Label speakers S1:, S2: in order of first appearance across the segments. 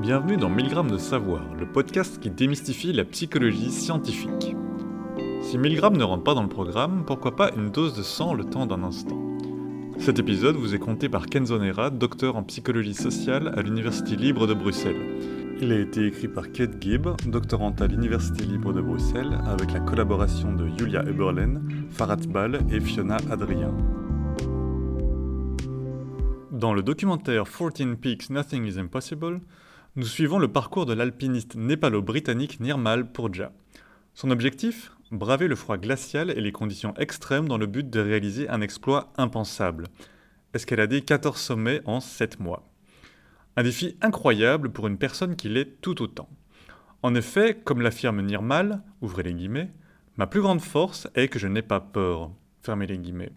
S1: Bienvenue dans 1000 grammes de savoir, le podcast qui démystifie la psychologie scientifique. Si 1000 grammes ne rentre pas dans le programme, pourquoi pas une dose de sang le temps d'un instant? Cet épisode vous est compté par Kenzo Nera, docteur en psychologie sociale à l'Université libre de Bruxelles. Il a été écrit par Kate Gibb, doctorante à l'Université libre de Bruxelles, avec la collaboration de Julia Eberlen, Farhat Ball et Fiona Adrien. Dans le documentaire 14 Peaks Nothing is Impossible, nous suivons le parcours de l'alpiniste népalo-britannique Nirmal Purja. Son objectif? Braver le froid glacial et les conditions extrêmes dans le but de réaliser un exploit impensable. Escalader 14 sommets en 7 mois. Un défi incroyable pour une personne qui l'est tout autant. En effet, comme l'affirme Nirmal, ouvrez les guillemets, ma plus grande force est que je n'ai pas peur. Fermez les guillemets.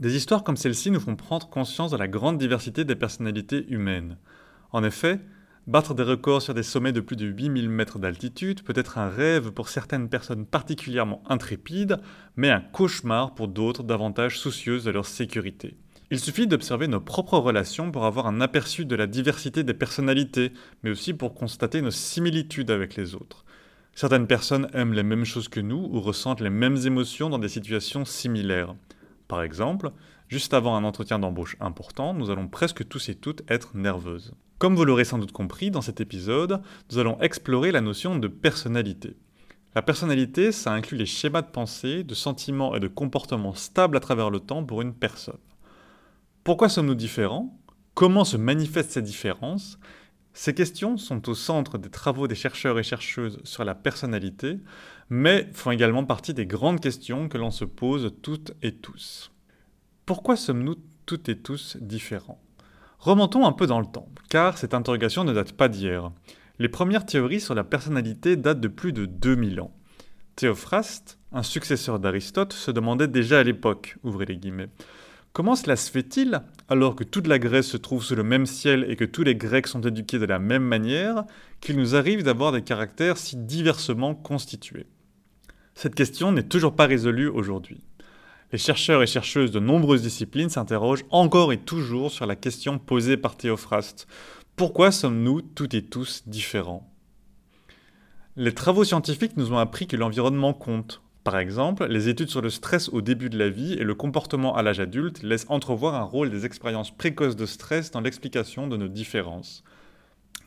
S1: Des histoires comme celle-ci nous font prendre conscience de la grande diversité des personnalités humaines. En effet, battre des records sur des sommets de plus de 8000 mètres d'altitude peut être un rêve pour certaines personnes particulièrement intrépides, mais un cauchemar pour d'autres davantage soucieuses de leur sécurité. Il suffit d'observer nos propres relations pour avoir un aperçu de la diversité des personnalités, mais aussi pour constater nos similitudes avec les autres. Certaines personnes aiment les mêmes choses que nous ou ressentent les mêmes émotions dans des situations similaires. Par exemple, juste avant un entretien d'embauche important, nous allons presque tous et toutes être nerveuses. Comme vous l'aurez sans doute compris, dans cet épisode, nous allons explorer la notion de personnalité. La personnalité, ça inclut les schémas de pensée, de sentiments et de comportements stables à travers le temps pour une personne. Pourquoi sommes-nous différents? Comment se manifestent ces différences Ces questions sont au centre des travaux des chercheurs et chercheuses sur la personnalité, mais font également partie des grandes questions que l'on se pose toutes et tous. Pourquoi sommes-nous toutes et tous différents? Remontons un peu dans le temps, car cette interrogation ne date pas d'hier. Les premières théories sur la personnalité datent de plus de 2000 ans. Théophraste, un successeur d'Aristote, se demandait déjà à l'époque, ouvrez les guillemets, comment cela se fait-il, alors que toute la Grèce se trouve sous le même ciel et que tous les Grecs sont éduqués de la même manière, qu'il nous arrive d'avoir des caractères si diversement constitués? Cette question n'est toujours pas résolue aujourd'hui. Les chercheurs et chercheuses de nombreuses disciplines s'interrogent encore et toujours sur la question posée par Théophraste. Pourquoi sommes-nous toutes et tous différents? Les travaux scientifiques nous ont appris que l'environnement compte. Par exemple, les études sur le stress au début de la vie et le comportement à l'âge adulte laissent entrevoir un rôle des expériences précoces de stress dans l'explication de nos différences.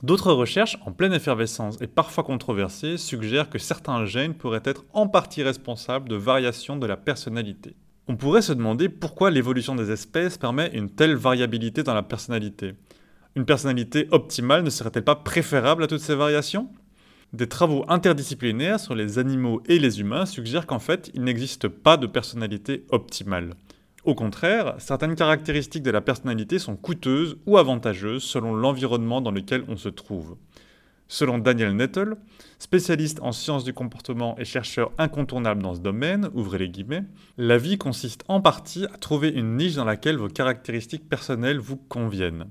S1: D'autres recherches, en pleine effervescence et parfois controversées, suggèrent que certains gènes pourraient être en partie responsables de variations de la personnalité. On pourrait se demander pourquoi l'évolution des espèces permet une telle variabilité dans la personnalité. Une personnalité optimale ne serait-elle pas préférable à toutes ces variations? Des travaux interdisciplinaires sur les animaux et les humains suggèrent qu'en fait, il n'existe pas de personnalité optimale. Au contraire, certaines caractéristiques de la personnalité sont coûteuses ou avantageuses selon l'environnement dans lequel on se trouve. Selon Daniel Nettle, spécialiste en sciences du comportement et chercheur incontournable dans ce domaine, ouvrez les guillemets, la vie consiste en partie à trouver une niche dans laquelle vos caractéristiques personnelles vous conviennent.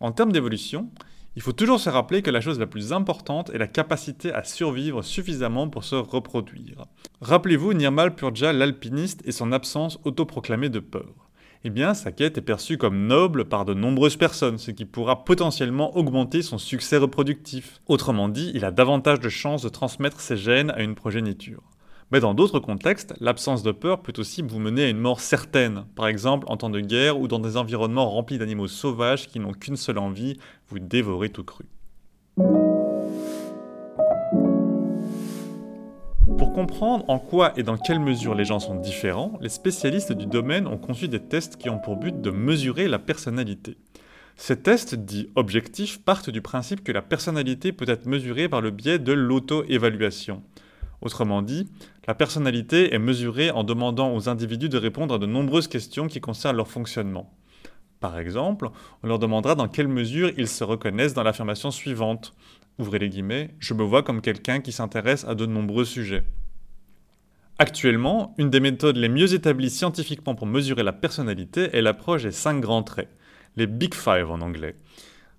S1: En termes d'évolution, il faut toujours se rappeler que la chose la plus importante est la capacité à survivre suffisamment pour se reproduire. Rappelez-vous Nirmal Purja l'alpiniste et son absence autoproclamée de peur eh bien sa quête est perçue comme noble par de nombreuses personnes, ce qui pourra potentiellement augmenter son succès reproductif. Autrement dit, il a davantage de chances de transmettre ses gènes à une progéniture. Mais dans d'autres contextes, l'absence de peur peut aussi vous mener à une mort certaine, par exemple en temps de guerre ou dans des environnements remplis d'animaux sauvages qui n'ont qu'une seule envie, vous dévorer tout cru. Comprendre en quoi et dans quelle mesure les gens sont différents, les spécialistes du domaine ont conçu des tests qui ont pour but de mesurer la personnalité. Ces tests dits objectifs partent du principe que la personnalité peut être mesurée par le biais de l'auto-évaluation. Autrement dit, la personnalité est mesurée en demandant aux individus de répondre à de nombreuses questions qui concernent leur fonctionnement. Par exemple, on leur demandera dans quelle mesure ils se reconnaissent dans l'affirmation suivante ouvrez les guillemets, je me vois comme quelqu'un qui s'intéresse à de nombreux sujets. Actuellement, une des méthodes les mieux établies scientifiquement pour mesurer la personnalité est l'approche des cinq grands traits, les Big Five en anglais.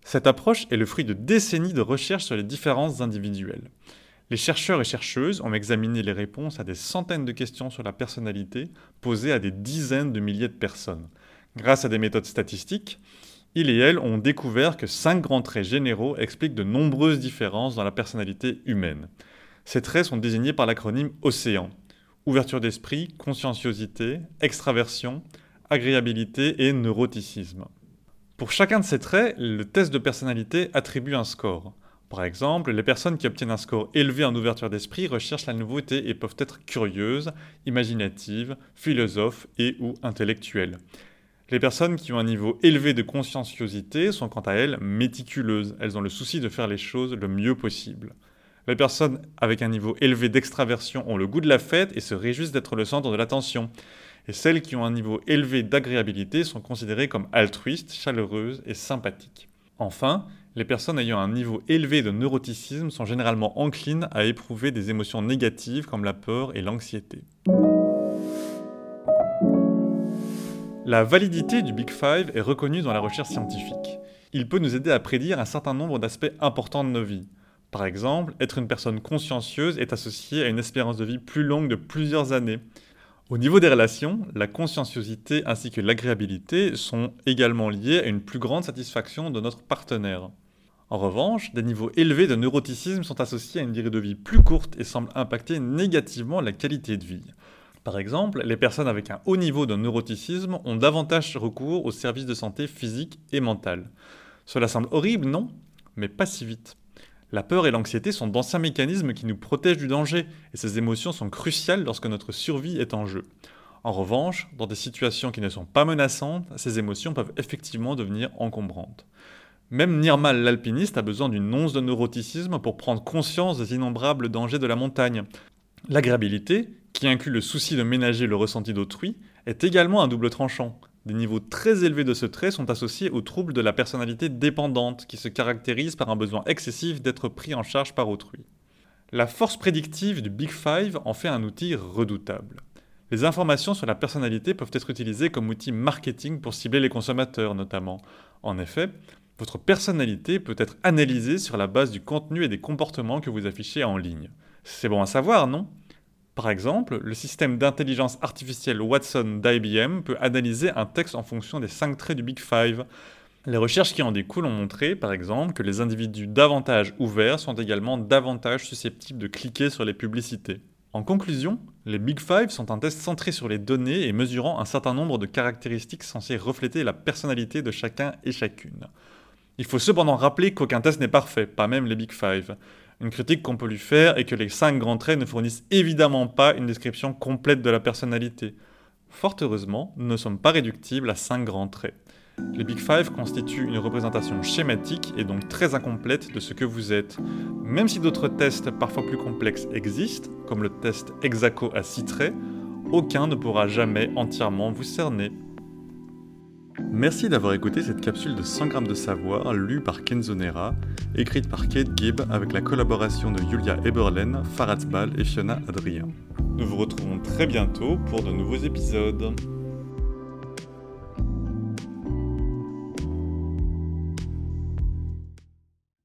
S1: Cette approche est le fruit de décennies de recherches sur les différences individuelles. Les chercheurs et chercheuses ont examiné les réponses à des centaines de questions sur la personnalité posées à des dizaines de milliers de personnes. Grâce à des méthodes statistiques, Il et elle ont découvert que cinq grands traits généraux expliquent de nombreuses différences dans la personnalité humaine. Ces traits sont désignés par l'acronyme OCEAN. Ouverture d'esprit, conscienciosité, extraversion, agréabilité et neuroticisme. Pour chacun de ces traits, le test de personnalité attribue un score. Par exemple, les personnes qui obtiennent un score élevé en ouverture d'esprit recherchent la nouveauté et peuvent être curieuses, imaginatives, philosophes et ou intellectuelles. Les personnes qui ont un niveau élevé de conscienciosité sont quant à elles méticuleuses, elles ont le souci de faire les choses le mieux possible. Les personnes avec un niveau élevé d'extraversion ont le goût de la fête et se réjouissent d'être le centre de l'attention. Et celles qui ont un niveau élevé d'agréabilité sont considérées comme altruistes, chaleureuses et sympathiques. Enfin, les personnes ayant un niveau élevé de neuroticisme sont généralement enclines à éprouver des émotions négatives comme la peur et l'anxiété. La validité du Big Five est reconnue dans la recherche scientifique. Il peut nous aider à prédire un certain nombre d'aspects importants de nos vies. Par exemple, être une personne consciencieuse est associé à une espérance de vie plus longue de plusieurs années. Au niveau des relations, la conscienciosité ainsi que l'agréabilité sont également liées à une plus grande satisfaction de notre partenaire. En revanche, des niveaux élevés de neuroticisme sont associés à une durée de vie plus courte et semblent impacter négativement la qualité de vie. Par exemple, les personnes avec un haut niveau de neuroticisme ont davantage recours aux services de santé physique et mentale. Cela semble horrible, non? Mais pas si vite. La peur et l'anxiété sont d'anciens mécanismes qui nous protègent du danger, et ces émotions sont cruciales lorsque notre survie est en jeu. En revanche, dans des situations qui ne sont pas menaçantes, ces émotions peuvent effectivement devenir encombrantes. Même Nirmal l'alpiniste a besoin d'une once de neuroticisme pour prendre conscience des innombrables dangers de la montagne. L'agréabilité, qui inclut le souci de ménager le ressenti d'autrui, est également un double tranchant. Des niveaux très élevés de ce trait sont associés aux troubles de la personnalité dépendante, qui se caractérise par un besoin excessif d'être pris en charge par autrui. La force prédictive du Big Five en fait un outil redoutable. Les informations sur la personnalité peuvent être utilisées comme outil marketing pour cibler les consommateurs notamment. En effet, votre personnalité peut être analysée sur la base du contenu et des comportements que vous affichez en ligne. C'est bon à savoir, non? Par exemple, le système d'intelligence artificielle Watson d'IBM peut analyser un texte en fonction des 5 traits du Big Five. Les recherches qui en découlent ont montré, par exemple, que les individus davantage ouverts sont également davantage susceptibles de cliquer sur les publicités. En conclusion, les Big Five sont un test centré sur les données et mesurant un certain nombre de caractéristiques censées refléter la personnalité de chacun et chacune. Il faut cependant rappeler qu'aucun test n'est parfait, pas même les Big Five. Une critique qu'on peut lui faire est que les 5 grands traits ne fournissent évidemment pas une description complète de la personnalité. Fort heureusement, nous ne sommes pas réductibles à 5 grands traits. Les Big Five constituent une représentation schématique et donc très incomplète de ce que vous êtes. Même si d'autres tests parfois plus complexes existent, comme le test Exaco à 6 traits, aucun ne pourra jamais entièrement vous cerner. Merci d'avoir écouté cette capsule de 100 grammes de savoir lue par Kenzo Nera, écrite par Kate Gibb avec la collaboration de Julia Eberlen, Farad Ball et Fiona Adrien. Nous vous retrouvons très bientôt pour de nouveaux épisodes.